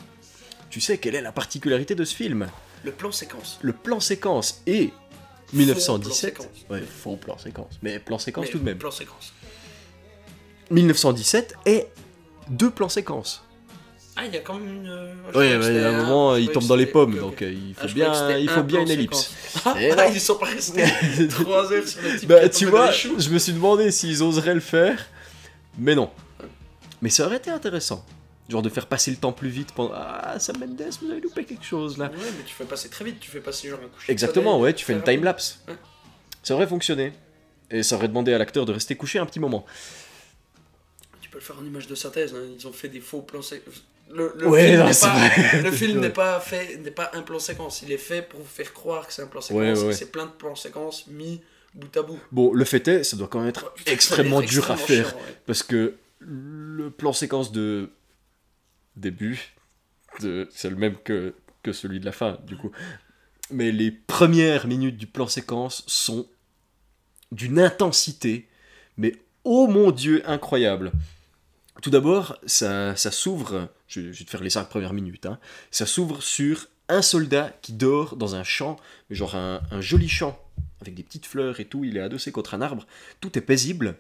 tu sais quelle est la particularité de ce film? Le plan séquence. Le plan séquence et Faux 1917. plan séquence. Ouais, faux plan séquence. Mais plan séquence Mais tout de même. Plan séquence. 1917 est deux plans séquences. Ah il y a quand même une. euh, Oui, mais à un moment, il tombe dans les pommes, donc euh, il Ah, faut croyais que bien, il faut bien une ellipse. *laughs* Ah, ils sont pas restés *laughs* 3 heures sur le type Bah, tu vois, je me suis demandé s'ils oseraient le faire, mais non. Mais ça aurait été intéressant. Genre de faire passer le temps plus vite pendant. Ah, Sam Mendes, vous avez loupé quelque chose là. Ouais, mais tu fais passer très vite, tu fais passer genre un coucher. Exactement, soleil, ouais, tu fais une très time lapse. Ouais. Ça aurait fonctionné. Et ça aurait demandé à l'acteur de rester couché un petit moment. Tu peux le faire en image de synthèse, hein, ils ont fait des faux plans. Le, le Ouais, film non, pas, *laughs* le film n'est pas fait, n'est pas un plan séquence. Il est fait pour vous faire croire que c'est un plan séquence. Ouais, ouais. C'est plein de plans séquences mis bout à bout. Bon, le fait est, ça doit quand même être extrêmement dur à faire. Parce que le plan séquence de début, de... c'est le même que, que celui de la fin, du coup. Mais les premières minutes du plan séquence sont d'une intensité, mais oh mon dieu, incroyable. Tout d'abord, ça, ça s'ouvre, je, je vais te faire les cinq premières minutes, hein. ça s'ouvre sur un soldat qui dort dans un champ, genre un, un joli champ, avec des petites fleurs et tout, il est adossé contre un arbre, tout est paisible,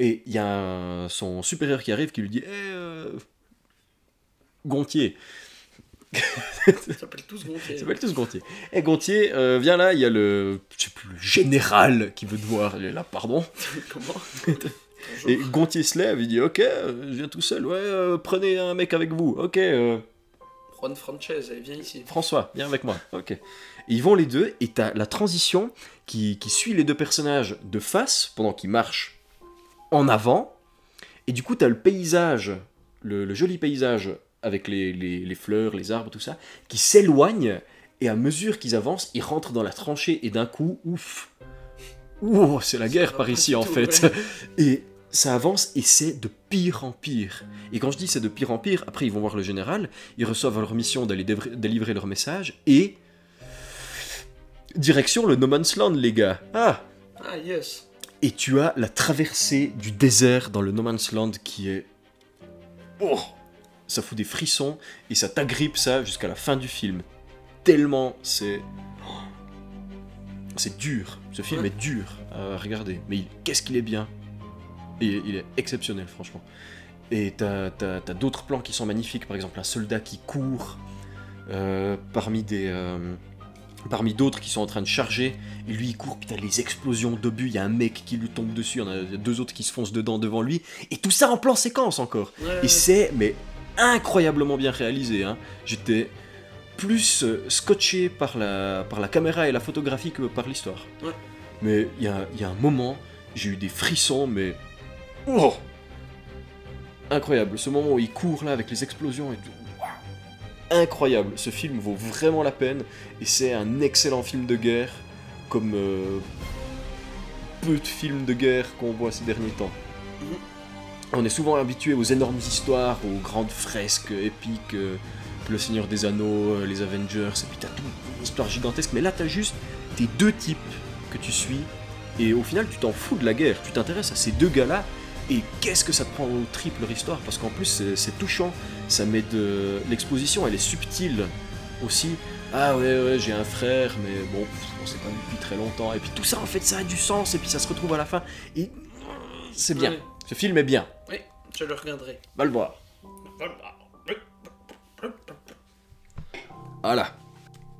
et il y a un- son supérieur qui arrive qui lui dit Eh, euh, Gontier, Ils s'appellent tous Gontier. ils s'appellent tous Gontier. Eh Gontier, euh, viens là, il y a le, je sais plus, le général qui veut te voir. Il est là, pardon. *laughs* Comment? *laughs* Et Gontier se lève, il dit Ok, je viens tout seul, ouais, euh, prenez un mec avec vous. Ok, euh, Juan Frances, viens ici. François, viens avec moi. Ok. Et ils vont les deux, et t'as la transition qui, qui suit les deux personnages de face pendant qu'ils marchent en avant. Et du coup, t'as le paysage, le, le joli paysage avec les, les- les fleurs, les arbres, tout ça, qui s'éloigne. Et à mesure qu'ils avancent, ils rentrent dans la tranchée. Et d'un coup, ouf. Ouh, c'est la guerre par ici en fait. ouais. Et ça avance et c'est de pire en pire. Et quand je dis c'est de pire en pire, après ils vont voir le général, ils reçoivent leur mission d'aller délivrer leur message et. Direction le No Man's Land, les gars. Ah Ah, yes. Et tu as la traversée du désert dans le No Man's Land qui est. Oh Ça fout des frissons et ça t'agrippe ça jusqu'à la fin du film. Tellement c'est. oh, C'est dur. Ce film Ouais. est dur à regarder. Mais il- qu'est-ce qu'il est bien. Il est exceptionnel, franchement. Et t'as, t'as- t'as d'autres plans qui sont magnifiques. Par exemple, un soldat qui court euh, parmi des. euh, parmi d'autres qui sont en train de charger, et lui il court, putain, les explosions d'obus, il y a un mec qui lui tombe dessus, il y en a deux autres qui se foncent dedans devant lui, et tout ça en plan séquence encore. Ouais, Et c'est, mais incroyablement bien réalisé. Hein. J'étais plus euh, scotché par la, par la caméra et la photographie que par l'histoire. Ouais. Mais il y a, y a un moment, j'ai eu des frissons, mais. Oh Incroyable. Ce moment où il court là avec les explosions et tout. Incroyable. Ce film vaut vraiment la peine et c'est un excellent film de guerre, comme euh, peu de films de guerre qu'on voit ces derniers temps. On est souvent habitué aux énormes histoires, aux grandes fresques épiques, euh, Le Seigneur des Anneaux, euh, les Avengers, et puis t'as toute une histoire gigantesque, mais là t'as juste tes deux types que tu suis, et au final tu t'en fous de la guerre, tu t'intéresses à ces deux gars-là, et qu'est-ce que ça te prend au triple histoire, parce qu'en plus c'est- touchant, ça met de... L'exposition elle est subtile aussi, ah ouais ouais j'ai un frère, mais bon, on s'est pas vu depuis très longtemps, et puis tout ça en fait ça a du sens, et puis ça se retrouve à la fin, et c'est bien, ce film est bien, Oui, je le regarderai. va le voir. Voilà.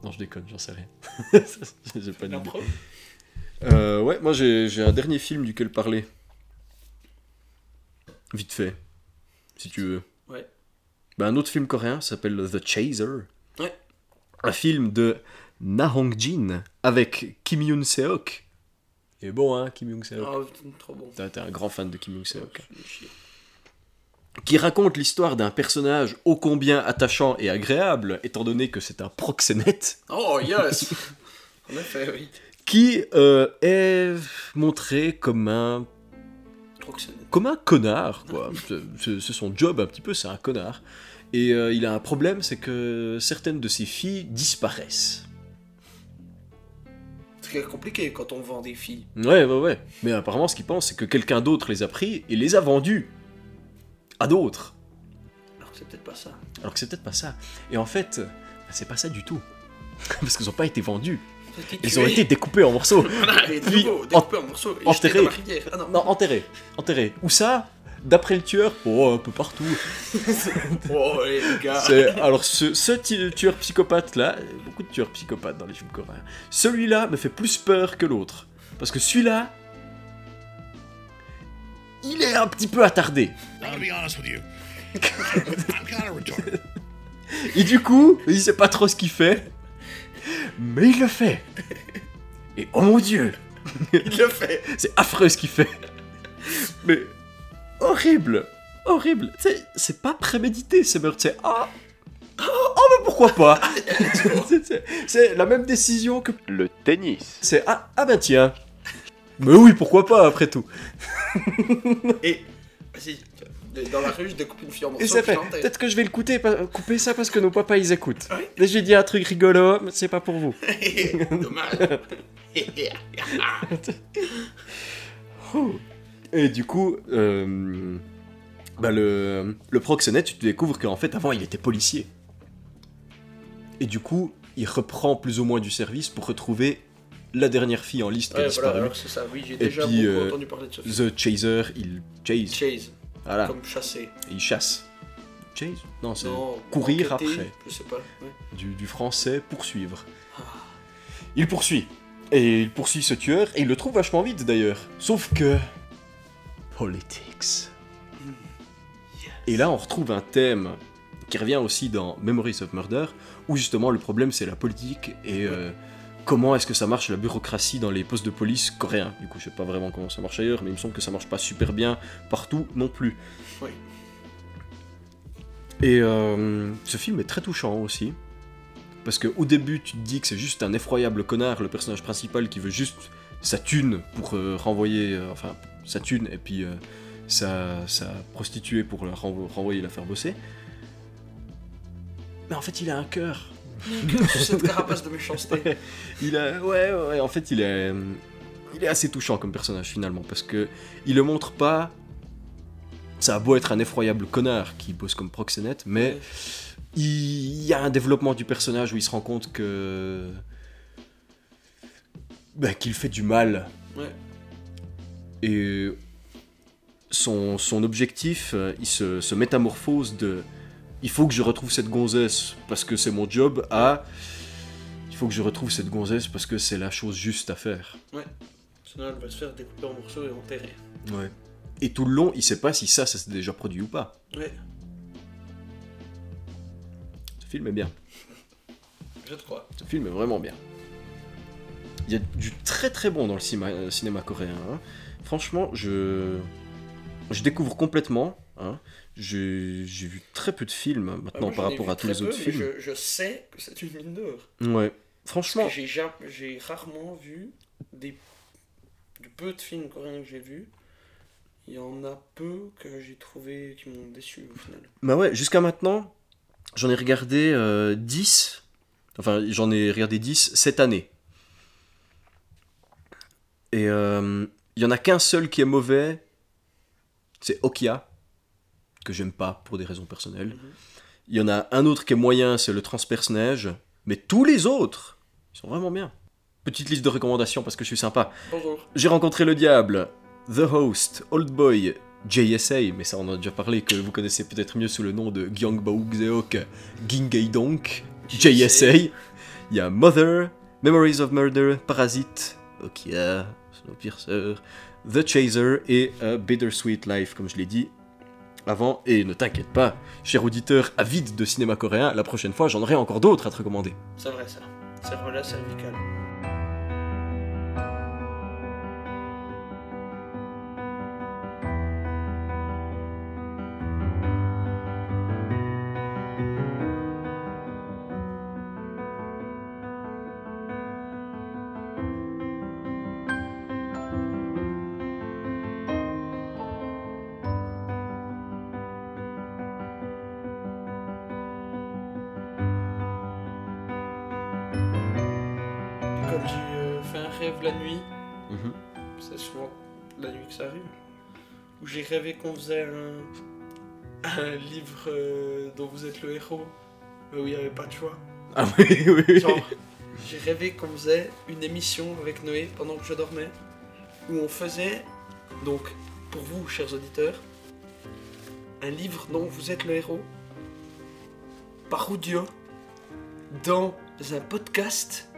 Non, je déconne, j'en sais rien. *laughs* j'ai pas d'idée. Euh, ouais, moi j'ai un dernier film duquel parler. Vite fait, si tu veux. Ouais. Bah, un autre film coréen s'appelle The Chaser. Ouais. Un film de Na Hong Jin avec Kim Yoon Seok. Il est bon, hein, Kim Yoon Seok. Ah, trop bon. T'es un grand fan de Kim Yoon Seok. Qui raconte l'histoire d'un personnage ô combien attachant et agréable, étant donné que c'est un proxénète. Oh, yes *laughs* En effet, oui. qui euh, est montré comme un. Comme un connard quoi. *laughs* C'est- son job un petit peu, c'est un connard. Et euh, il a un problème, c'est que certaines de ses filles disparaissent. C'est compliqué quand on vend des filles. Ouais, ouais, ouais. Mais apparemment, ce qu'il pense, c'est que quelqu'un d'autre les a pris et les a vendus à d'autres. Alors que c'est peut-être pas ça. Alors que c'est peut-être pas ça. Et en fait, bah, c'est pas ça du tout. *laughs* Parce qu'ils ont pas été vendus. Ils ont été découpés en morceaux. *laughs* Voilà, et de Puis, nouveau, découpé en morceaux et jetés enterrés. Ah non, Non, enterrés. Enterrés. Où ça? D'après le tueur, oh, un peu partout. *laughs* Oh, les gars alors ce, tueur psychopathe là, a beaucoup de tueurs psychopathes dans les films coréens. Celui-là me fait plus peur que l'autre. Parce que celui-là, il est un petit peu attardé. I'm gonna be honest with you. *laughs* I'm kind of retarded. Et du coup, il sait pas trop ce qu'il fait. Mais il le fait. Et oh mon dieu, *laughs* Il le fait c'est affreux ce qu'il fait. Mais horrible, horrible. C'est pas prémédité ces meurtres. C'est ah, oh mais pourquoi pas? *laughs* C'est- la même décision que Le tennis. C'est ah, ah bah tiens. Mais oui, pourquoi pas après tout. *laughs* Et, dans la rue, je découpe une fille en morceaux. Et ça fait. Peut-être que je vais le couper, couper ça parce que nos papas ils écoutent. Oui. Là j'ai dit un truc rigolo, mais c'est pas pour vous. *laughs* Dommage. *laughs* Et du coup, euh, bah le, le proxénète, tu te découvres qu'en fait avant il était policier. Et du coup, il reprend plus ou moins du service pour retrouver la dernière fille en liste qui a Ouais, disparu. alors c'est ça, oui, j'ai déjà puis, beaucoup euh, entendu parler de film. The Chaser, il chase. Chase, Voilà, comme chasser. et il chasse. Chase Non, c'est courir enquêter, après. Je sais pas. du, du français poursuivre. Il poursuit. Et il poursuit ce tueur, et il le trouve vachement vite d'ailleurs. Sauf que. Politics. Et là, on retrouve un thème qui revient aussi dans Memories of Murder, où justement le problème c'est la politique et euh, comment est-ce que ça marche la bureaucratie dans les postes de police coréens. Du coup, je sais pas vraiment comment ça marche ailleurs, mais il me semble que ça marche pas super bien partout non plus. Oui. Et euh, ce film est très touchant aussi. Parce qu'au début, tu te dis que c'est juste un effroyable connard, le personnage principal qui veut juste sa thune pour euh, renvoyer. euh, enfin, sa thune et puis sa, sa prostituée pour la renvo- renvoyer la faire bosser. Mais en fait, il a un cœur. Cette carapace de méchanceté. Il a, ouais, ouais, en fait, il est, il est assez touchant comme personnage finalement parce que il le montre pas. Ça a beau être un effroyable connard qui bosse comme proxénète, mais il y a un développement du personnage où il se rend compte que ben, qu'il fait du mal Ouais. et son, son objectif, euh, il se, se métamorphose de il faut que je retrouve cette gonzesse parce que c'est mon job à il faut que je retrouve cette gonzesse parce que c'est la chose juste à faire. Sinon, elle va se faire découper en morceaux et enterrer. Ouais. Et tout le long, il sait pas si ça, ça s'est déjà produit ou pas. Ouais, Ce film est bien. je te crois. Ce film est vraiment bien. Il y a du très très bon dans le cinéma, euh, cinéma coréen. hein. Franchement, je, je découvre complètement. hein. J'ai vu très peu de films Ah, maintenant moi, par rapport à tous les peu, autres films. Je, je sais que c'est une mine d'or. Ouais. Franchement, j'ai ja- j'ai rarement vu des du peu de films coréens que j'ai vus. Il y en a peu que j'ai trouvé qui m'ont déçu au final. bah ouais, jusqu'à maintenant, j'en ai regardé euh, 10. Enfin, j'en ai regardé 10 cette année. Et euh, il y en a qu'un seul qui est mauvais. C'est Okia, que j'aime pas pour des raisons personnelles. Mhm. Il y en a un autre qui est moyen, c'est le Transperce-Neige. Mais tous les autres, ils sont vraiment bien. Petite liste de recommandations parce que je suis sympa. Bonjour. J'ai rencontré le diable, The Host, Old Boy, JSA, mais ça on en a déjà parlé, que vous connaissez peut-être mieux sous le nom de Gyeongbao Xeok, Gingay Donk, JSA. Il y a Mother, Memories of Murder, Parasite, Okia, Snowpiercer, The Chaser et A Bittersweet Life, comme je l'ai dit avant. Et ne t'inquiète pas, cher auditeur avide de cinéma coréen, la prochaine fois j'en aurai encore d'autres à te recommander. C'est vrai ça. Cerveau-là cervical. Faisait un, un livre euh, dont vous êtes le héros, mais où il n'y avait pas de choix. Ah oui, oui, oui. Genre, j'ai rêvé qu'on faisait une émission avec Noé pendant que je dormais, où on faisait, donc, pour vous, chers auditeurs, un livre dont vous êtes le héros, par audio, dans un podcast,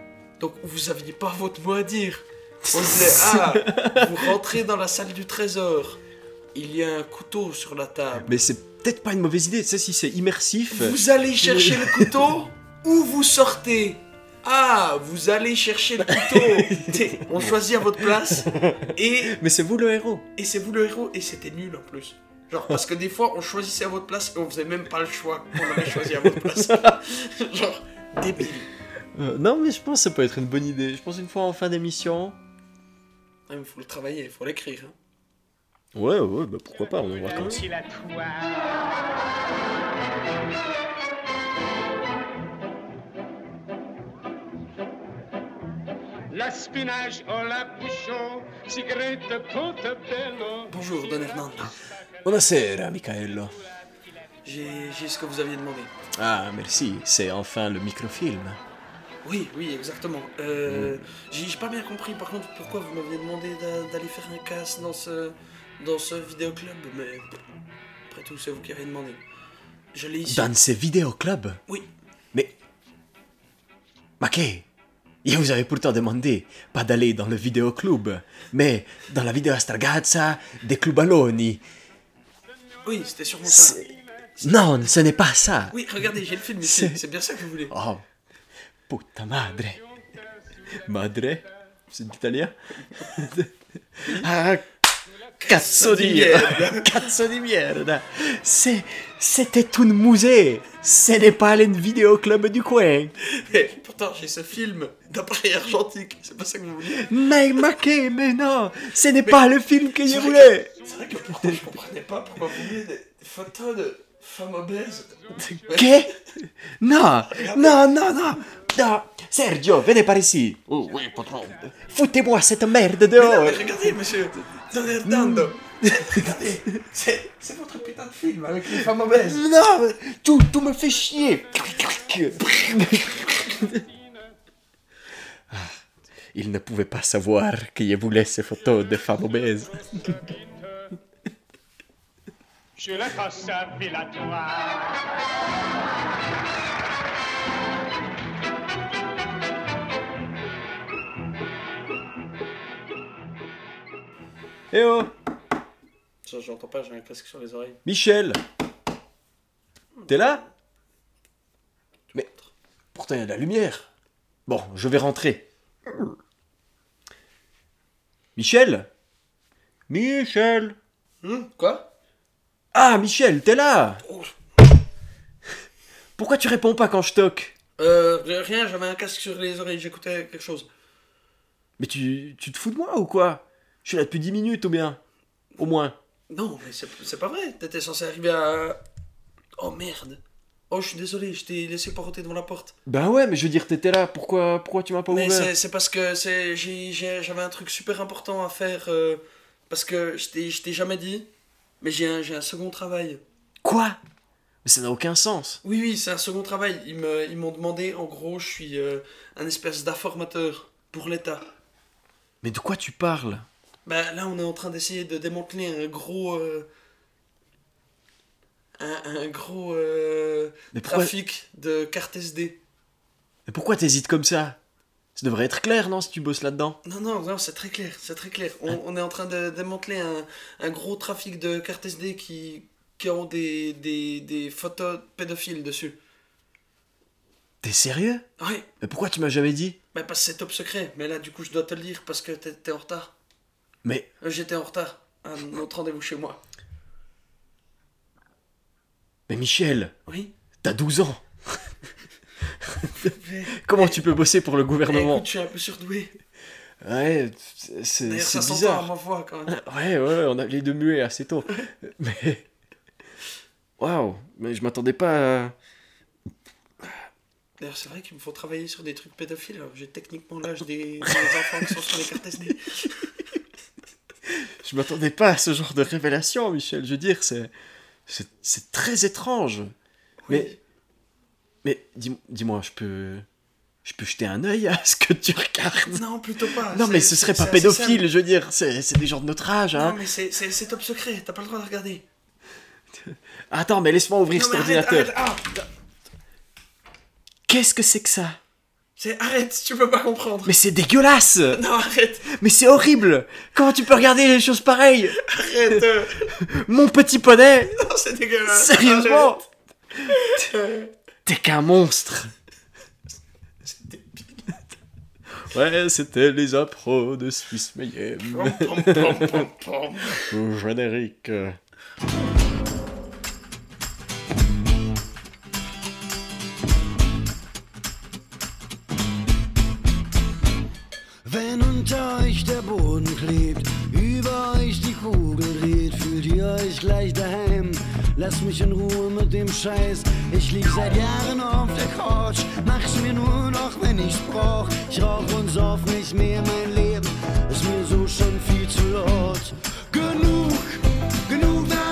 donc où vous aviez pas votre mot à dire. On disait, *laughs* ah, vous rentrez dans la salle du trésor, il y a un couteau sur la table. Mais c'est peut-être pas une mauvaise idée, tu sais, si c'est immersif. Vous allez chercher le couteau *laughs* ou vous sortez Ah, vous allez chercher le couteau *laughs* On choisit à votre place et, Mais c'est vous le héros. et c'est vous le héros et c'était nul en plus. Genre, parce que des fois on choisissait à votre place et on faisait même pas le choix qu'on avait choisi à votre place. *laughs* Genre, débile. Euh, non, mais je pense que ça peut être une bonne idée. Je pense une fois en fin d'émission. Ah, Il faut le travailler, il faut l'écrire. hein. Ouais, ouais, bah pourquoi pas, on en voit toute bello. Bonjour, Don Hernando. Buonasera, Michaello. J'ai j'ai ce que vous aviez demandé. Ah, merci, c'est enfin le microfilm. Oui, oui, exactement. Euh, J'ai j'ai pas bien compris par contre pourquoi vous m'aviez demandé d'a- d'aller faire un casse dans ce, dans ce vidéoclub, mais après tout, c'est vous qui avez demandé. Je l'ai ici. Dans ces vidéoclubs Oui, Mais. Ma che Io vous avais pourtant demandé pas d'aller dans le vidéoclub, mais dans la vidéo stragazza des clubaloni. oui, c'était sûrement ça. Non, ce n'est pas ça. Oui, regardez, j'ai le film ici, C'est- bien ça que vous voulez. Oh, puta madre. Madre? C'est l'italien? Ah, cazzo di merda. Cazzo di merda C'est- C'était un musée Ce n'est pas le vidéoclub du coin. Mais pourtant, j'ai ce film d'appareil argentique, c'est pas ça que vous vouliez. Mais ma che, mais non Ce n'est Mais- pas le film que je voulais. C'est vrai que pourtant, je comprenais pas pourquoi vous vouliez des, des photos de femmes obèses. Que Non Non, non, non. Non. Sergio, venez par ici. Oh oui, patron. Foutez-moi cette merde Mais non, dehors mais regardez, monsieur, Don Hernando. regardez, c'est votre putain de film avec les femmes obèses. *laughs* Non, tout, tout me fait chier. Ah, Il ne pouvait pas savoir que je voulais ces photos de femmes obèses. Je la casse à filatoire. Eh oh J'entends pas, j'ai un casque sur les oreilles. Michel T'es là? Mais pourtant il y a de la lumière. Bon, je vais rentrer. Michel? Michel Hum, quoi? Ah, Michel, t'es là? Oh. Pourquoi tu réponds pas quand je toque? Euh, rien, j'avais un casque sur les oreilles, j'écoutais quelque chose. Mais tu, tu te fous de moi ou quoi? Je suis là depuis 10 minutes ou bien? Au moins. Non, mais c'est pas vrai. T'étais censé arriver à. Oh merde. Oh, je suis désolé, je t'ai laissé porter devant la porte. Ben ouais, mais je veux dire, t'étais là, pourquoi, pourquoi tu m'as pas Mais ouvert? c'est parce que j'avais un truc super important à faire. euh, parce que je t'ai jamais dit. Mais j'ai un, second travail. Quoi? Mais ça n'a aucun sens. Oui, oui, c'est un second travail. Ils m'ont demandé, en gros, je suis euh, un espèce d'informateur pour l'État. Mais de quoi tu parles? Bah là, on est en train d'essayer de démanteler un gros. euh, un, un gros euh, pourquoi, trafic de cartes SD. mais pourquoi t'hésites comme ça? Ça devrait être clair, non, si tu bosses là-dedans? Non, non, non, c'est très clair, c'est très clair. On, on est en train de démanteler un, un gros trafic de cartes SD qui, qui ont des, des, des photos pédophiles dessus. T'es sérieux? Ouais, Mais pourquoi tu m'as jamais dit? Bah parce que c'est top secret, mais là, du coup, je dois te le dire parce que t'es en retard. Mais, Euh, J'étais en retard à notre rendez-vous chez moi. mais Michel, Oui t'as 12 ans. *laughs* Mais- *laughs* Comment tu peux bosser pour le gouvernement? Écoute, je suis un peu surdoué. Ouais, c'est c'est D'ailleurs, ça s'entend à bizarre. ma voix quand même. Ouais, ouais, on a les deux muets assez tôt. *laughs* mais. Waouh, mais je m'attendais pas à. D'ailleurs, c'est vrai qu'il me faut travailler sur des trucs pédophiles. alors J'ai techniquement l'âge des, des enfants qui sont sur les cartes SD. *laughs* Je m'attendais pas à ce genre de révélation, Michel. Je veux dire, c'est. C'est c'est très étrange. Mais. Mais dis- dis-moi, je peux. Je peux jeter un œil à ce que tu regardes? Non, plutôt pas. Non, mais ce serait pas pédophile, je veux dire. C'est c'est des gens de notre âge, Non, hein. mais c'est- c'est c'est top secret. T'as pas le droit de regarder. Attends, mais laisse-moi ouvrir Non, cet ordinateur. Ah, Qu'est-ce que c'est que ça? C'est arrête, tu peux pas comprendre. Mais c'est dégueulasse Non, arrête, Mais c'est horrible Comment tu peux regarder les choses pareilles arrête. *laughs* Mon petit poney Non, c'est dégueulasse. Sérieusement. *laughs* T'es qu'un monstre Ouais, c'était les appros de Swiss Mayhem. *laughs* Générique. Lasst mich in Ruhe mit dem Scheiß. Ich lieg seit Jahren auf der Couch, mach's mir nur noch, wenn ich's brauch. Ich rauch und sauf nicht mehr, mein Leben ist mir so schon viel zu laut. Genug, genug war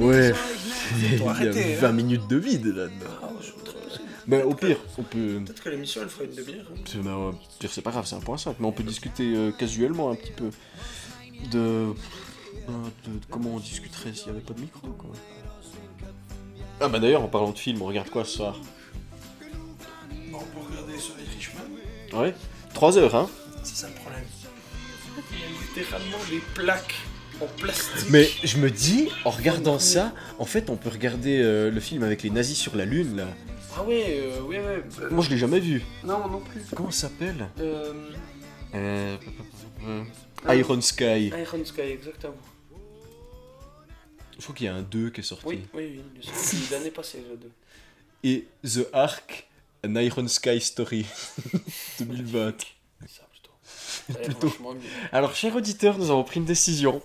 Ouais, *laughs* il y a Faut arrêter, 20 hein. minutes de vide là-dedans. Ah. Mais au pire, on peut. Peut-être que l'émission elle fera une demi-heure. hein. Bah, au pire, c'est pas grave, c'est un point 5, mais on peut discuter euh, casuellement un petit peu de... euh, de- de comment on discuterait s'il y avait pas de micro, quoi. Ah bah d'ailleurs, en parlant de film, on regarde quoi ce soir? Bon, on peut regarder sur les Richemont. Ouais 3 heures, hein C'est ça le problème. Il y a littéralement des plaques en plastique. Mais je me dis, en regardant ça, en fait, on peut regarder euh, le film avec les nazis sur la lune, là. Ah ouais, euh, ouais, ouais. euh, Moi, je l'ai jamais vu. non, non plus. Comment ça s'appelle? Euh, euh... Iron Sky. Iron Sky, exactement. Je crois qu'il y a un 2 qui est sorti. Oui, oui, oui. il est sorti L'année passée, le 2. Et The Ark, An Iron Sky Story *laughs* 2020. Ça, plutôt. Ça a l'air Plutôt. Alors, chers auditeurs, nous avons pris une décision.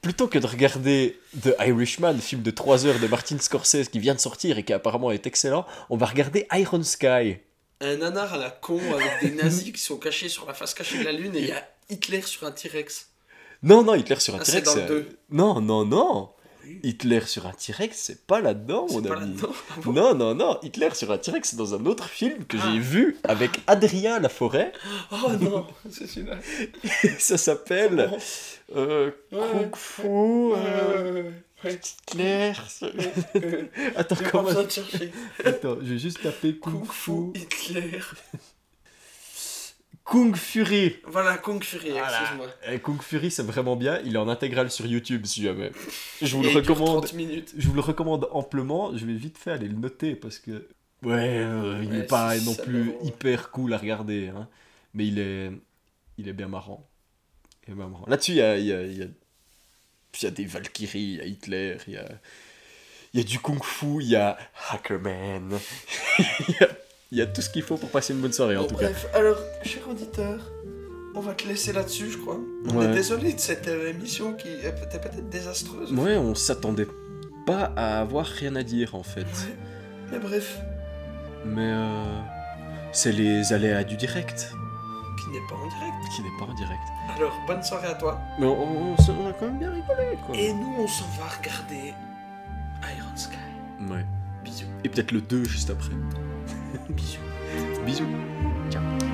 Plutôt que de regarder The Irishman, film de 3 heures de Martin Scorsese qui vient de sortir et qui apparemment est excellent, on va regarder Iron Sky. Un nanar à la con avec des nazis qui sont cachés sur la face cachée de la lune et il y a Hitler sur un T-Rex. Non, non, Hitler sur un Ah, T-Rex. euh. Non, non, non. Hitler sur un T-Rex, c'est pas là-dedans, mon pas ami. là-dedans. *laughs* Ah bon Non, non, non. Hitler sur un T-Rex, c'est dans un autre film que Ah. j'ai vu avec Adrien Laforêt. *laughs* Oh non, c'est celui-là. *laughs* Ça s'appelle euh. Kung Fu. euh, ouais. Hitler. Attends, comment besoin de chercher. Attends, je vais juste taper Kung. Fu Hitler. Kung Fury. Voilà, Kung Fury, Voilà. excuse-moi. Eh, Kung Fury, c'est vraiment bien. Il est en intégrale sur YouTube, si jamais. Je vous le Et recommande. 30 minutes. Je vous le recommande amplement. Je vais vite fait aller le noter parce que. Ouais, euh, il Ouais, n'est pas non plus hyper cool à regarder. hein. Mais il est, il est bien marrant. Il est bien marrant. Là-dessus, il y a, il y, a, il y, a, il y a des Valkyries, il y a Hitler, il y a, il y a du Kung Fu, il y a Hackerman. *laughs* il, y a, il y a tout ce qu'il faut pour passer une bonne soirée, en Bon, tout cas. bref, alors, cher auditeur, on va te laisser là-dessus, je crois. On Ouais. est désolé de cette euh, émission qui était peut-être désastreuse. Ouais, on s'attendait pas à avoir rien à dire, en fait. Ouais. Mais bref, Mais euh, c'est les aléas du direct, qui n'est pas en direct. qui n'est pas en direct. Alors, bonne soirée à toi. Mais on, on a quand même bien rigolé, quoi. Et nous, on s'en va regarder Iron Sky. Ouais. Bisous. Et peut-être le 2 juste après. Bisous. Bisous. Ciao.